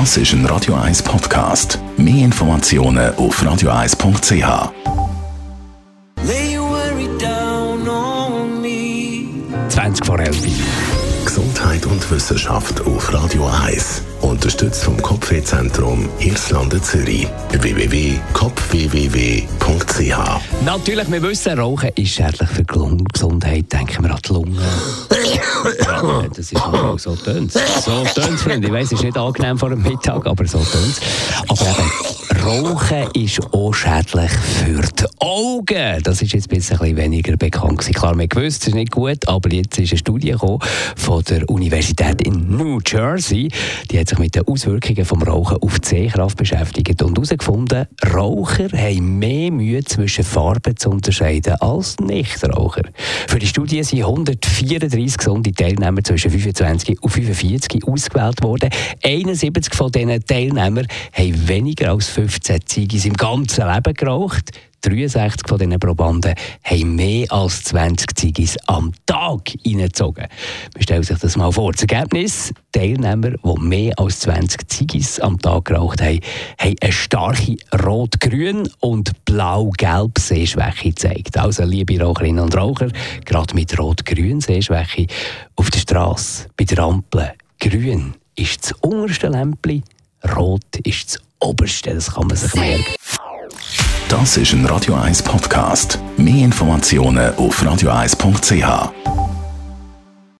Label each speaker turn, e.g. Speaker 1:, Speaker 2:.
Speaker 1: Das ist ein Radio 1 Podcast. Mehr Informationen auf radio1.ch.
Speaker 2: Lay your worry down on me.
Speaker 3: 20 vor 11.
Speaker 1: Gesundheit und Wissenschaft auf Radio 1. Unterstützt vom Kopfwehzentrum Irlande Zürich. www.kopfwww.ch
Speaker 3: Natürlich, wir wissen, Rauchen ist schädlich für die Gesundheit. Denken wir an die Lungen. ja, das ist auch so tönt So tönt Freunde. Ich weiss, es ist nicht angenehm vor dem Mittag, aber so tönt Aber eben, Rauchen ist auch schädlich für die Augen. Das ist jetzt ein bisschen weniger bekannt gewesen. Klar, wir gewusst, es ist nicht gut, aber jetzt ist eine Studie von der Universität in New Jersey. Die hat sich mit den Auswirkungen vom Rauchen auf die Sehkraft beschäftigt und herausgefunden, Raucher haben mehr Mühe zwischen Farben zu unterscheiden als Nichtraucher. Für die Studie sind 134 gesunde Teilnehmer zwischen 25 und 45 ausgewählt worden. 71 von diesen Teilnehmern haben weniger als 15 Ziggis im ganzen Leben geraucht. 63 von diesen Probanden haben mehr als 20 Ziggis am Tag reingezogen. Man stellt sich das mal vor. Das Ergebnis, Teilnehmer, die mehr als 20 Ziggis am Tag geraucht haben, haben eine starke rot-grün und blau-gelb Sehschwäche gezeigt. Also, liebe Raucherinnen und Raucher, gerade mit rot-grün Sehschwäche auf der Straße, bei der Ampel, grün ist das unterste Lämpchen, rot ist das oberste, das kann man sich merken.
Speaker 1: Das ist ein Radio 1 Podcast. Mehr Informationen auf radio1.ch.